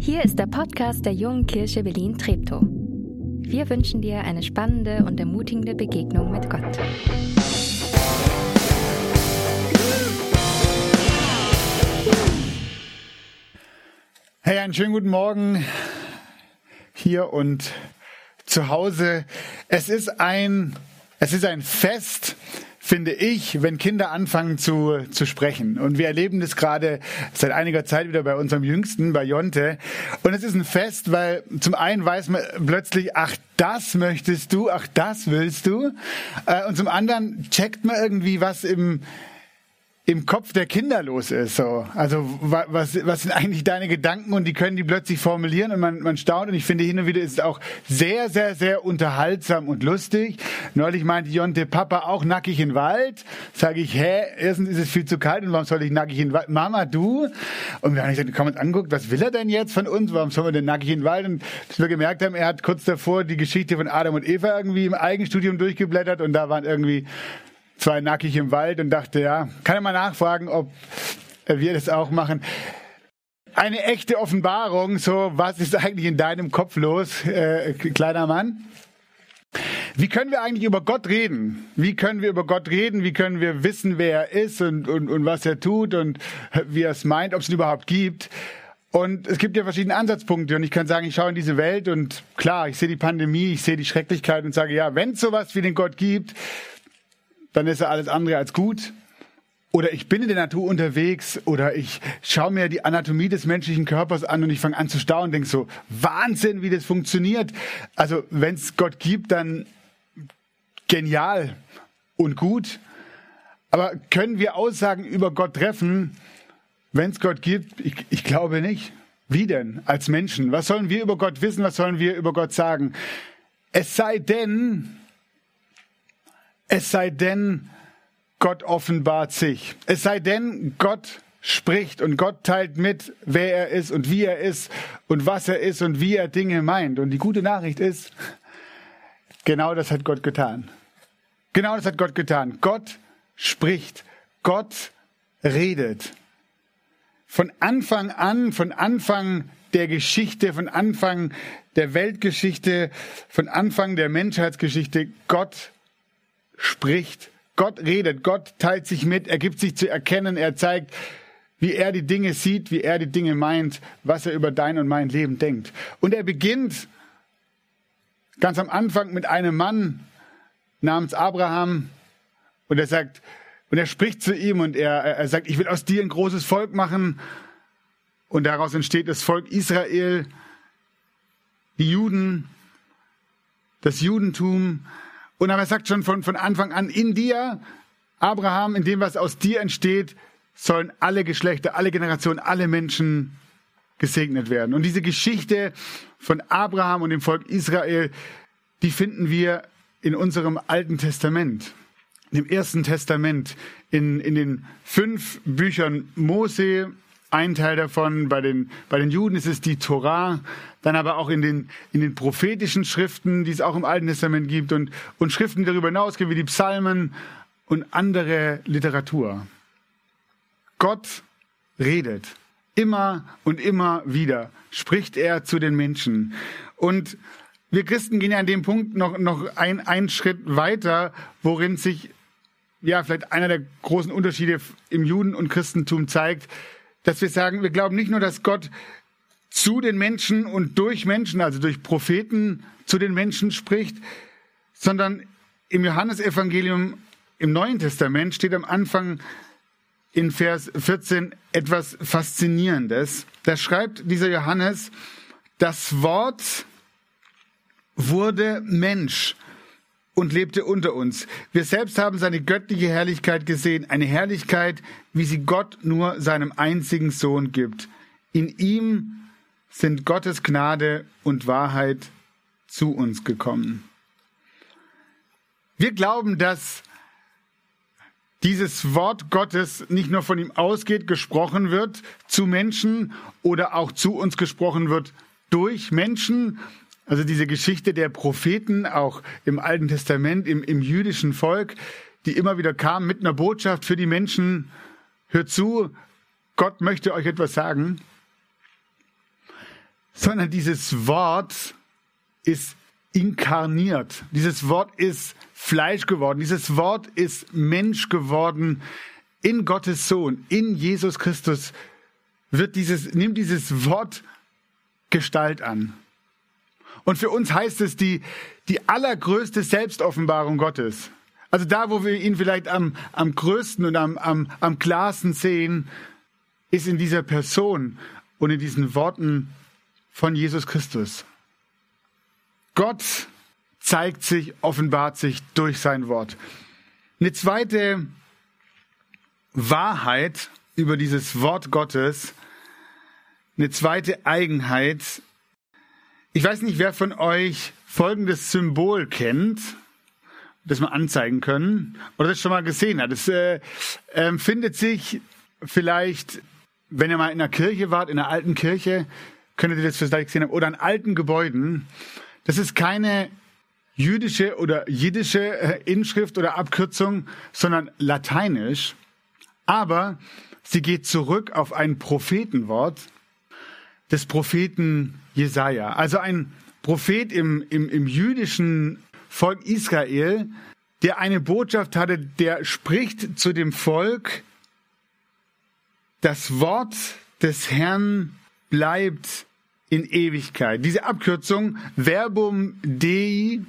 Hier ist der Podcast der Jungen Kirche Berlin-Treptow. Wir wünschen dir eine spannende und ermutigende Begegnung mit Gott. Hey, einen schönen guten Morgen hier und zu Hause. Es ist ein, es ist ein Fest, finde ich, wenn Kinder anfangen zu, zu sprechen. Und wir erleben das gerade seit einiger Zeit wieder bei unserem Jüngsten, bei Jonte. Und es ist ein Fest, weil zum einen weiß man plötzlich, ach, das möchtest du, ach, das willst du. Äh, und zum anderen checkt man irgendwie, was im, im Kopf der Kinder los ist. So. Also was, was sind eigentlich deine Gedanken und die können die plötzlich formulieren und man, man staunt und ich finde hin und wieder ist es auch sehr, sehr, sehr unterhaltsam und lustig. Neulich meinte Jonte, Papa auch nackig in Wald. Sage ich, hä, erstens ist es viel zu kalt und warum soll ich nackig in Wald? Mama, du? Und wir haben gesagt, komm uns anguckt, was will er denn jetzt von uns? Warum sollen wir denn nackig in Wald? Und bis wir gemerkt haben, er hat kurz davor die Geschichte von Adam und Eva irgendwie im Eigenstudium durchgeblättert und da waren irgendwie zwei nackig im Wald und dachte, ja, kann er mal nachfragen, ob wir das auch machen. Eine echte Offenbarung, so was ist eigentlich in deinem Kopf los, äh, kleiner Mann? Wie können wir eigentlich über Gott reden? Wie können wir über Gott reden? Wie können wir wissen, wer er ist und, und, und was er tut und wie er es meint, ob es ihn überhaupt gibt? Und es gibt ja verschiedene Ansatzpunkte und ich kann sagen, ich schaue in diese Welt und klar, ich sehe die Pandemie, ich sehe die Schrecklichkeit und sage, ja, wenn es sowas wie den Gott gibt, dann ist er alles andere als gut. Oder ich bin in der Natur unterwegs oder ich schaue mir die Anatomie des menschlichen Körpers an und ich fange an zu staunen und denke so, Wahnsinn, wie das funktioniert. Also wenn es Gott gibt, dann genial und gut. Aber können wir Aussagen über Gott treffen, wenn es Gott gibt? Ich, ich glaube nicht. Wie denn als Menschen? Was sollen wir über Gott wissen? Was sollen wir über Gott sagen? Es sei denn, es sei denn, Gott offenbart sich. Es sei denn, Gott spricht und Gott teilt mit, wer er ist und wie er ist und was er ist und wie er Dinge meint. Und die gute Nachricht ist, genau das hat Gott getan. Genau das hat Gott getan. Gott spricht. Gott redet. Von Anfang an, von Anfang der Geschichte, von Anfang der Weltgeschichte, von Anfang der Menschheitsgeschichte, Gott spricht. Gott redet, Gott teilt sich mit, er gibt sich zu erkennen, er zeigt, wie er die Dinge sieht, wie er die Dinge meint, was er über dein und mein Leben denkt. Und er beginnt ganz am Anfang mit einem Mann namens Abraham und er sagt, und er spricht zu ihm und er, er sagt, ich will aus dir ein großes Volk machen und daraus entsteht das Volk Israel, die Juden, das Judentum, und aber er sagt schon von, von Anfang an, in dir, Abraham, in dem, was aus dir entsteht, sollen alle Geschlechter, alle Generationen, alle Menschen gesegnet werden. Und diese Geschichte von Abraham und dem Volk Israel, die finden wir in unserem Alten Testament, im Ersten Testament, in, in den fünf Büchern Mose, ein Teil davon, bei den, bei den Juden ist es die Torah, dann aber auch in den, in den prophetischen Schriften, die es auch im Alten Testament gibt und, und Schriften darüber hinaus, wie die Psalmen und andere Literatur. Gott redet. Immer und immer wieder spricht er zu den Menschen. Und wir Christen gehen ja an dem Punkt noch, noch ein, einen Schritt weiter, worin sich ja vielleicht einer der großen Unterschiede im Juden- und Christentum zeigt, dass wir sagen, wir glauben nicht nur, dass Gott zu den Menschen und durch Menschen, also durch Propheten zu den Menschen spricht, sondern im Johannesevangelium im Neuen Testament steht am Anfang in Vers 14 etwas Faszinierendes. Da schreibt dieser Johannes, das Wort wurde Mensch und lebte unter uns. Wir selbst haben seine göttliche Herrlichkeit gesehen, eine Herrlichkeit, wie sie Gott nur seinem einzigen Sohn gibt. In ihm sind Gottes Gnade und Wahrheit zu uns gekommen. Wir glauben, dass dieses Wort Gottes nicht nur von ihm ausgeht, gesprochen wird zu Menschen oder auch zu uns gesprochen wird durch Menschen. Also diese Geschichte der Propheten, auch im Alten Testament, im, im jüdischen Volk, die immer wieder kamen mit einer Botschaft für die Menschen. Hört zu, Gott möchte euch etwas sagen. Sondern dieses Wort ist inkarniert. Dieses Wort ist Fleisch geworden. Dieses Wort ist Mensch geworden. In Gottes Sohn, in Jesus Christus wird dieses, nimmt dieses Wort Gestalt an. Und für uns heißt es die, die allergrößte Selbstoffenbarung Gottes. Also da, wo wir ihn vielleicht am, am größten und am, am, am klarsten sehen, ist in dieser Person und in diesen Worten von Jesus Christus. Gott zeigt sich, offenbart sich durch sein Wort. Eine zweite Wahrheit über dieses Wort Gottes, eine zweite Eigenheit. Ich weiß nicht, wer von euch folgendes Symbol kennt, das wir anzeigen können oder das schon mal gesehen hat. Es äh, äh, findet sich vielleicht, wenn ihr mal in einer Kirche wart, in einer alten Kirche, könntet ihr das vielleicht gesehen haben, oder an alten Gebäuden. Das ist keine jüdische oder jiddische äh, Inschrift oder Abkürzung, sondern lateinisch. Aber sie geht zurück auf ein Prophetenwort des Propheten Jesaja. Also ein Prophet im, im, im jüdischen Volk Israel, der eine Botschaft hatte, der spricht zu dem Volk, das Wort des Herrn bleibt in Ewigkeit. Diese Abkürzung Verbum Dei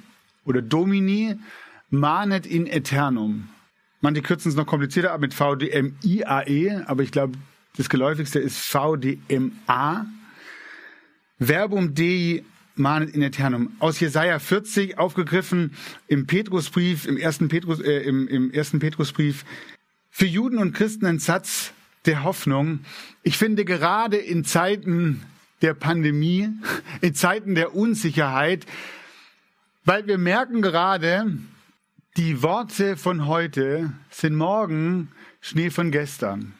oder Domini manet in eternum. Manche kürzen es noch komplizierter ab mit VDMIAE, aber ich glaube, das geläufigste ist VDMA. Verbum Dei manet in eternum. Aus Jesaja 40 aufgegriffen im Petrusbrief, im ersten Petrus, äh, im, im ersten Petrusbrief. Für Juden und Christen ein Satz der Hoffnung. Ich finde gerade in Zeiten der Pandemie, in Zeiten der Unsicherheit, weil wir merken gerade, die Worte von heute sind morgen Schnee von gestern.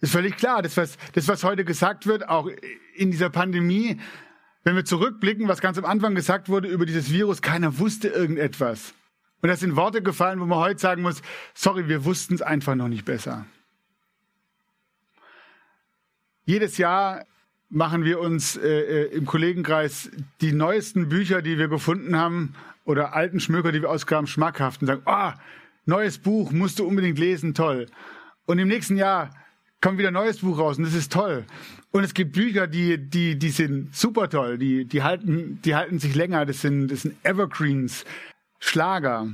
Ist völlig klar, das was, das, was heute gesagt wird, auch in dieser Pandemie, wenn wir zurückblicken, was ganz am Anfang gesagt wurde über dieses Virus, keiner wusste irgendetwas. Und das sind Worte gefallen, wo man heute sagen muss, sorry, wir wussten es einfach noch nicht besser. Jedes Jahr machen wir uns äh, äh, im Kollegenkreis die neuesten Bücher, die wir gefunden haben, oder alten Schmöker, die wir ausgraben, schmackhaft und sagen, ah, oh, neues Buch, musst du unbedingt lesen, toll. Und im nächsten Jahr kommt wieder ein neues Buch raus und das ist toll. Und es gibt Bücher, die, die, die sind super toll, die, die halten, die halten sich länger, das sind, das sind Evergreens, Schlager.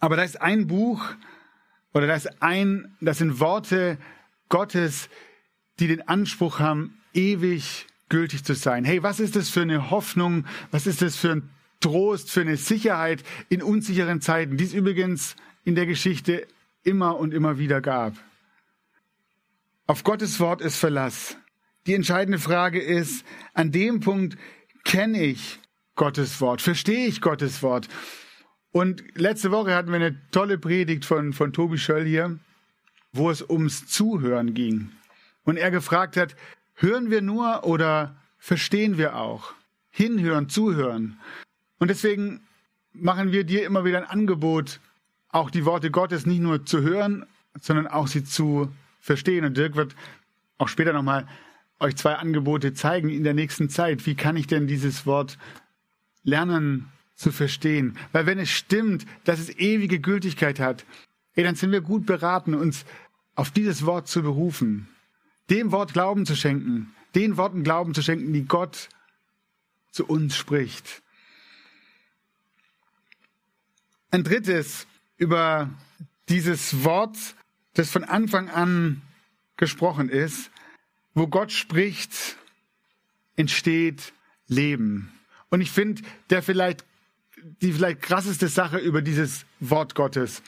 Aber da ist ein Buch, oder da ist ein, das sind Worte Gottes, die den Anspruch haben, ewig gültig zu sein. Hey, was ist das für eine Hoffnung? Was ist das für ein Trost, für eine Sicherheit in unsicheren Zeiten, die es übrigens in der Geschichte immer und immer wieder gab? Auf Gottes Wort ist Verlass. Die entscheidende Frage ist, an dem Punkt kenne ich Gottes Wort, verstehe ich Gottes Wort. Und letzte Woche hatten wir eine tolle Predigt von, von Tobi Schöll hier, wo es ums Zuhören ging. Und er gefragt hat, Hören wir nur oder verstehen wir auch? Hinhören, zuhören. Und deswegen machen wir dir immer wieder ein Angebot, auch die Worte Gottes nicht nur zu hören, sondern auch sie zu verstehen. Und Dirk wird auch später nochmal euch zwei Angebote zeigen in der nächsten Zeit. Wie kann ich denn dieses Wort lernen zu verstehen? Weil wenn es stimmt, dass es ewige Gültigkeit hat, ey, dann sind wir gut beraten, uns auf dieses Wort zu berufen dem Wort Glauben zu schenken, den Worten Glauben zu schenken, die Gott zu uns spricht. Ein drittes über dieses Wort, das von Anfang an gesprochen ist, wo Gott spricht, entsteht Leben. Und ich finde, der vielleicht, die vielleicht krasseste Sache über dieses Wort Gottes,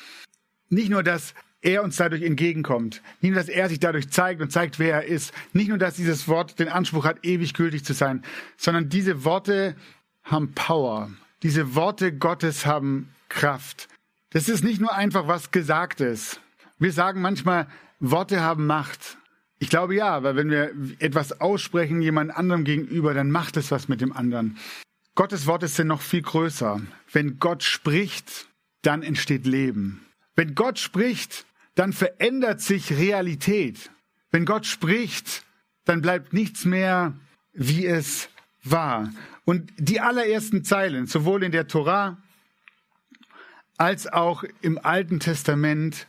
nicht nur, dass er uns dadurch entgegenkommt. Nicht nur, dass er sich dadurch zeigt und zeigt, wer er ist. Nicht nur, dass dieses Wort den Anspruch hat, ewig gültig zu sein, sondern diese Worte haben Power. Diese Worte Gottes haben Kraft. Das ist nicht nur einfach was Gesagtes. Wir sagen manchmal, Worte haben Macht. Ich glaube ja, weil wenn wir etwas aussprechen jemand anderem gegenüber, dann macht es was mit dem anderen. Gottes Wort ist denn noch viel größer. Wenn Gott spricht, dann entsteht Leben. Wenn Gott spricht, dann verändert sich Realität. Wenn Gott spricht, dann bleibt nichts mehr, wie es war. Und die allerersten Zeilen, sowohl in der Torah als auch im Alten Testament,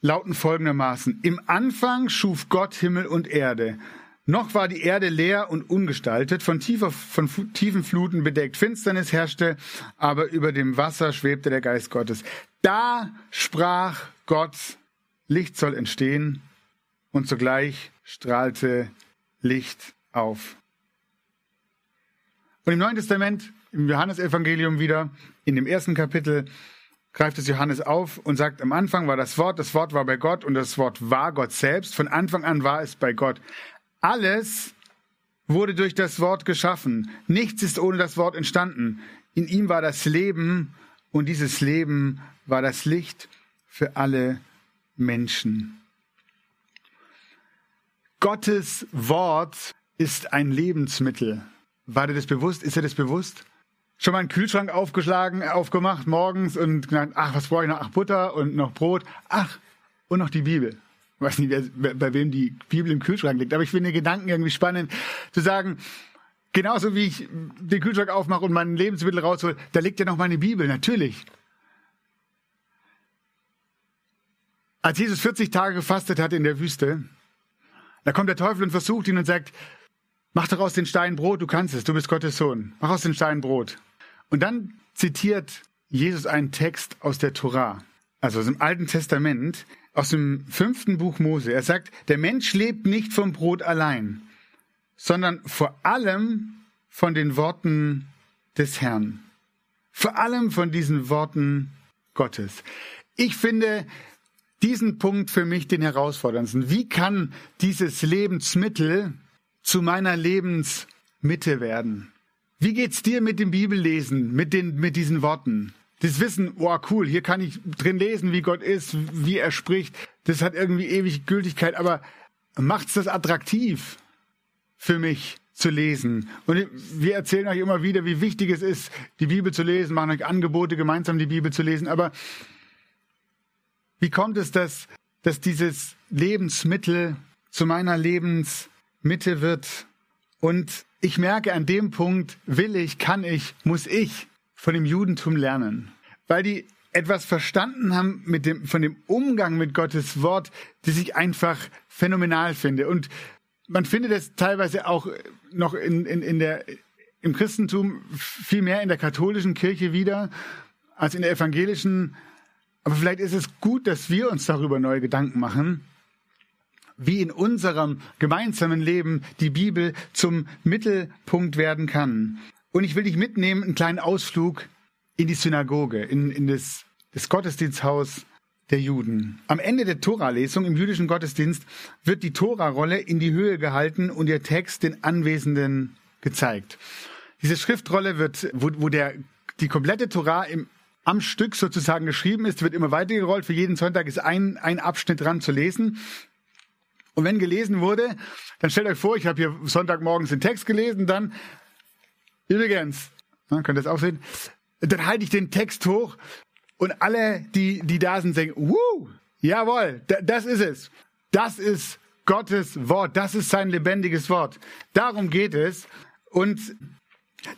lauten folgendermaßen. Im Anfang schuf Gott Himmel und Erde. Noch war die Erde leer und ungestaltet, von, tiefer, von tiefen Fluten bedeckt. Finsternis herrschte, aber über dem Wasser schwebte der Geist Gottes. Da sprach Gott, Licht soll entstehen, und sogleich strahlte Licht auf. Und im Neuen Testament, im Johannesevangelium wieder, in dem ersten Kapitel, greift es Johannes auf und sagt, am Anfang war das Wort, das Wort war bei Gott und das Wort war Gott selbst. Von Anfang an war es bei Gott. Alles wurde durch das Wort geschaffen. Nichts ist ohne das Wort entstanden. In ihm war das Leben und dieses Leben war das Licht für alle Menschen. Gottes Wort ist ein Lebensmittel. War dir das bewusst? Ist dir das bewusst? Schon mal einen Kühlschrank aufgeschlagen, aufgemacht morgens und gesagt, ach, was brauche ich noch? Ach, Butter und noch Brot. Ach, und noch die Bibel. Ich weiß nicht, wer, bei wem die Bibel im Kühlschrank liegt, aber ich finde den Gedanken irgendwie spannend, zu sagen, genauso wie ich den Kühlschrank aufmache und mein Lebensmittel raushole, da liegt ja noch meine Bibel, natürlich. Als Jesus 40 Tage gefastet hat in der Wüste, da kommt der Teufel und versucht ihn und sagt, mach doch aus den Steinen Brot, du kannst es, du bist Gottes Sohn. Mach aus den Steinen Brot. Und dann zitiert Jesus einen Text aus der Torah, also aus dem Alten Testament, aus dem fünften Buch Mose. Er sagt, der Mensch lebt nicht vom Brot allein, sondern vor allem von den Worten des Herrn. Vor allem von diesen Worten Gottes. Ich finde diesen Punkt für mich den herausforderndsten. Wie kann dieses Lebensmittel zu meiner Lebensmitte werden? Wie geht's dir mit dem Bibellesen, mit den, mit diesen Worten? Das Wissen, oh cool, hier kann ich drin lesen, wie Gott ist, wie er spricht. Das hat irgendwie ewig Gültigkeit, aber macht's das attraktiv für mich zu lesen? Und wir erzählen euch immer wieder, wie wichtig es ist, die Bibel zu lesen, machen euch Angebote, gemeinsam die Bibel zu lesen. Aber wie kommt es, dass, dass dieses Lebensmittel zu meiner Lebensmitte wird? Und ich merke, an dem Punkt will ich, kann ich, muss ich von dem Judentum lernen. Weil die etwas verstanden haben mit dem, von dem Umgang mit Gottes Wort, das ich einfach phänomenal finde. Und man findet es teilweise auch noch in, in, in der, im Christentum viel mehr in der katholischen Kirche wieder als in der evangelischen. Aber vielleicht ist es gut, dass wir uns darüber neue Gedanken machen, wie in unserem gemeinsamen Leben die Bibel zum Mittelpunkt werden kann. Und ich will dich mitnehmen, einen kleinen Ausflug in die Synagoge, in, in das, das Gottesdiensthaus der Juden. Am Ende der Tora-Lesung im jüdischen Gottesdienst wird die Tora-Rolle in die Höhe gehalten und ihr Text den Anwesenden gezeigt. Diese Schriftrolle wird, wo, wo der, die komplette Tora im, am Stück sozusagen geschrieben ist, wird immer weitergerollt. Für jeden Sonntag ist ein, ein Abschnitt dran zu lesen. Und wenn gelesen wurde, dann stellt euch vor, ich habe hier Sonntagmorgens den Text gelesen, dann übrigens, na, könnt ihr das auch sehen, dann halte ich den Text hoch und alle, die, die da sind, sagen, wuh, jawohl, das ist es. Das ist Gottes Wort, das ist sein lebendiges Wort. Darum geht es. Und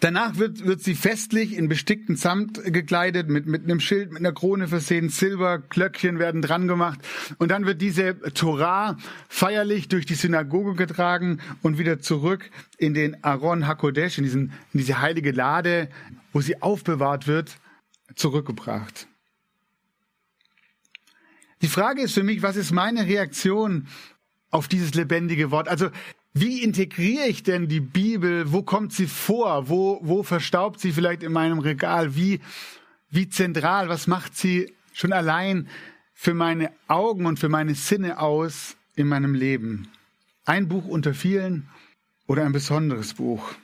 Danach wird, wird sie festlich in bestickten Samt gekleidet, mit, mit einem Schild, mit einer Krone versehen, Silberglöckchen werden dran gemacht. Und dann wird diese Torah feierlich durch die Synagoge getragen und wieder zurück in den Aaron Hakodesh, in, diesen, in diese heilige Lade, wo sie aufbewahrt wird, zurückgebracht. Die Frage ist für mich, was ist meine Reaktion auf dieses lebendige Wort? Also wie integriere ich denn die Bibel? Wo kommt sie vor? Wo, wo verstaubt sie vielleicht in meinem Regal? Wie, wie zentral? Was macht sie schon allein für meine Augen und für meine Sinne aus in meinem Leben? Ein Buch unter vielen oder ein besonderes Buch?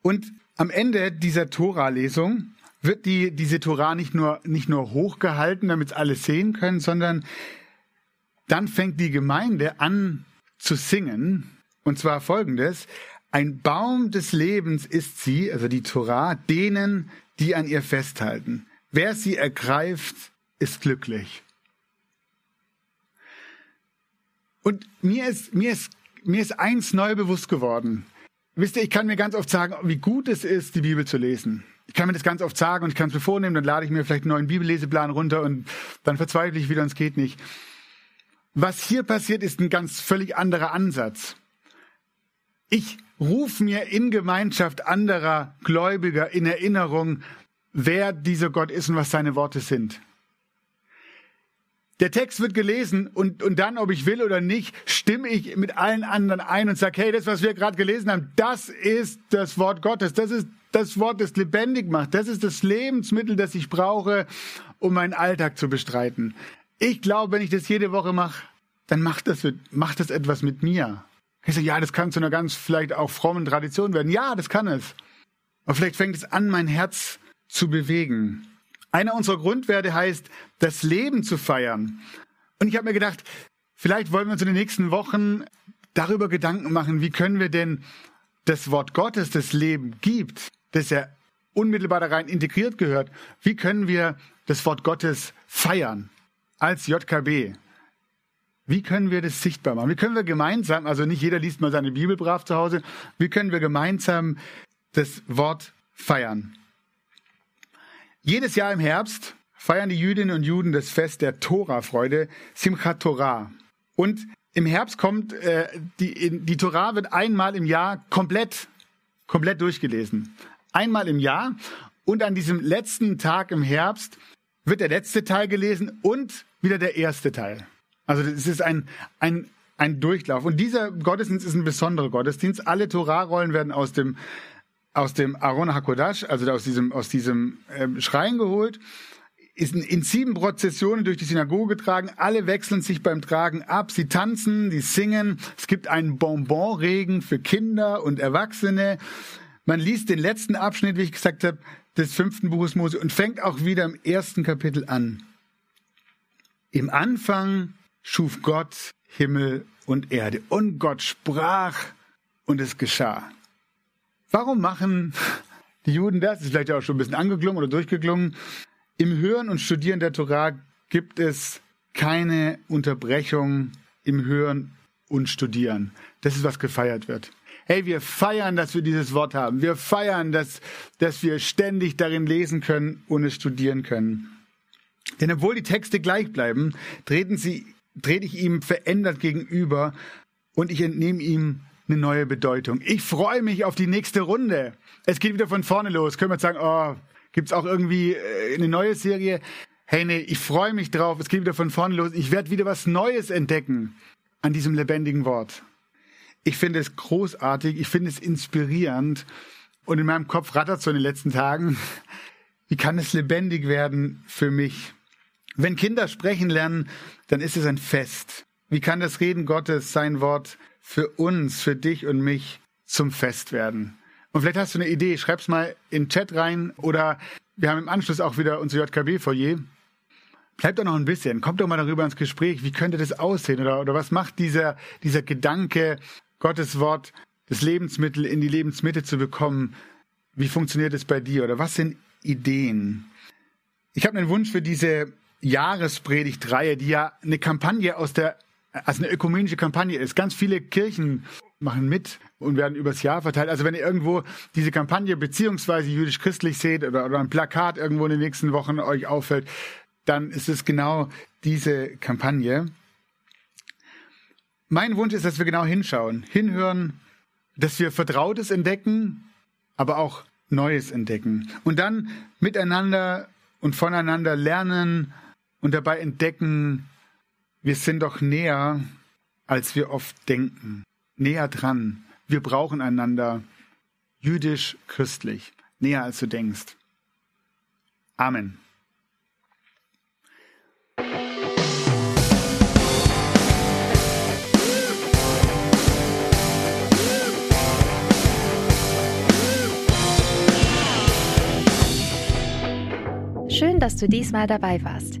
Und am Ende dieser Tora-Lesung wird die, diese Tora nicht nur, nicht nur hochgehalten, damit es alle sehen können, sondern dann fängt die Gemeinde an zu singen. Und zwar folgendes. Ein Baum des Lebens ist sie, also die Torah, denen, die an ihr festhalten. Wer sie ergreift, ist glücklich. Und mir ist, mir ist, mir ist eins neu bewusst geworden. Wisst ihr, ich kann mir ganz oft sagen, wie gut es ist, die Bibel zu lesen. Ich kann mir das ganz oft sagen und ich kann es mir vornehmen, dann lade ich mir vielleicht einen neuen Bibelleseplan runter und dann verzweifle ich wieder und es geht nicht. Was hier passiert, ist ein ganz völlig anderer Ansatz. Ich rufe mir in Gemeinschaft anderer Gläubiger in Erinnerung, wer dieser Gott ist und was seine Worte sind. Der Text wird gelesen und, und dann, ob ich will oder nicht, stimme ich mit allen anderen ein und sage, hey, das, was wir gerade gelesen haben, das ist das Wort Gottes. Das ist das Wort, das lebendig macht. Das ist das Lebensmittel, das ich brauche, um meinen Alltag zu bestreiten. Ich glaube, wenn ich das jede Woche mache, dann macht das, macht das etwas mit mir. Ich sage, ja, das kann zu einer ganz vielleicht auch frommen Tradition werden. Ja, das kann es. Aber vielleicht fängt es an, mein Herz zu bewegen. Einer unserer Grundwerte heißt, das Leben zu feiern. Und ich habe mir gedacht, vielleicht wollen wir uns in den nächsten Wochen darüber Gedanken machen, wie können wir denn das Wort Gottes, das Leben gibt, das ja unmittelbar da rein integriert gehört, wie können wir das Wort Gottes feiern als JKB? Wie können wir das sichtbar machen? Wie können wir gemeinsam, also nicht jeder liest mal seine Bibel brav zu Hause, wie können wir gemeinsam das Wort feiern? Jedes Jahr im Herbst feiern die Jüdinnen und Juden das Fest der Tora-Freude, Simchat Torah. Und im Herbst kommt, äh, die, die Torah wird einmal im Jahr komplett, komplett durchgelesen. Einmal im Jahr. Und an diesem letzten Tag im Herbst wird der letzte Teil gelesen und wieder der erste Teil. Also es ist ein, ein, ein Durchlauf. Und dieser Gottesdienst ist ein besonderer Gottesdienst. Alle Torah-Rollen werden aus dem aus dem Aaron HaKodash, also aus diesem, aus diesem ähm, Schrein geholt, ist in, in sieben Prozessionen durch die Synagoge getragen. Alle wechseln sich beim Tragen ab. Sie tanzen, sie singen. Es gibt einen Bonbonregen für Kinder und Erwachsene. Man liest den letzten Abschnitt, wie ich gesagt habe, des fünften Buches Mose und fängt auch wieder im ersten Kapitel an. Im Anfang schuf Gott Himmel und Erde. Und Gott sprach und es geschah. Warum machen die Juden das? Ist vielleicht auch schon ein bisschen angeklungen oder durchgeklungen. Im Hören und Studieren der Torah gibt es keine Unterbrechung im Hören und Studieren. Das ist, was gefeiert wird. Hey, wir feiern, dass wir dieses Wort haben. Wir feiern, dass, dass wir ständig darin lesen können und es studieren können. Denn obwohl die Texte gleich bleiben, treten sie, trete ich ihm verändert gegenüber und ich entnehme ihm eine neue Bedeutung. Ich freue mich auf die nächste Runde. Es geht wieder von vorne los. Können wir jetzt sagen, oh, gibt's auch irgendwie äh, eine neue Serie? Hey, nee, ich freue mich drauf. Es geht wieder von vorne los. Ich werde wieder was Neues entdecken an diesem lebendigen Wort. Ich finde es großartig. Ich finde es inspirierend. Und in meinem Kopf rattert so in den letzten Tagen. Wie kann es lebendig werden für mich? Wenn Kinder sprechen lernen, dann ist es ein Fest. Wie kann das Reden Gottes, sein Wort, für uns, für dich und mich zum Fest werden. Und vielleicht hast du eine Idee, schreib's mal in den Chat rein oder wir haben im Anschluss auch wieder unser JKB-Foyer. Bleibt doch noch ein bisschen, kommt doch mal darüber ins Gespräch, wie könnte das aussehen oder, oder was macht dieser, dieser Gedanke, Gottes Wort, das Lebensmittel in die Lebensmitte zu bekommen, wie funktioniert es bei dir oder was sind Ideen? Ich habe einen Wunsch für diese Jahrespredigtreihe, die ja eine Kampagne aus der also eine ökumenische Kampagne ist. Ganz viele Kirchen machen mit und werden übers Jahr verteilt. Also wenn ihr irgendwo diese Kampagne beziehungsweise jüdisch-christlich seht oder, oder ein Plakat irgendwo in den nächsten Wochen euch auffällt, dann ist es genau diese Kampagne. Mein Wunsch ist, dass wir genau hinschauen, hinhören, dass wir Vertrautes entdecken, aber auch Neues entdecken. Und dann miteinander und voneinander lernen und dabei entdecken, wir sind doch näher, als wir oft denken. Näher dran. Wir brauchen einander. Jüdisch, christlich. Näher, als du denkst. Amen. Schön, dass du diesmal dabei warst.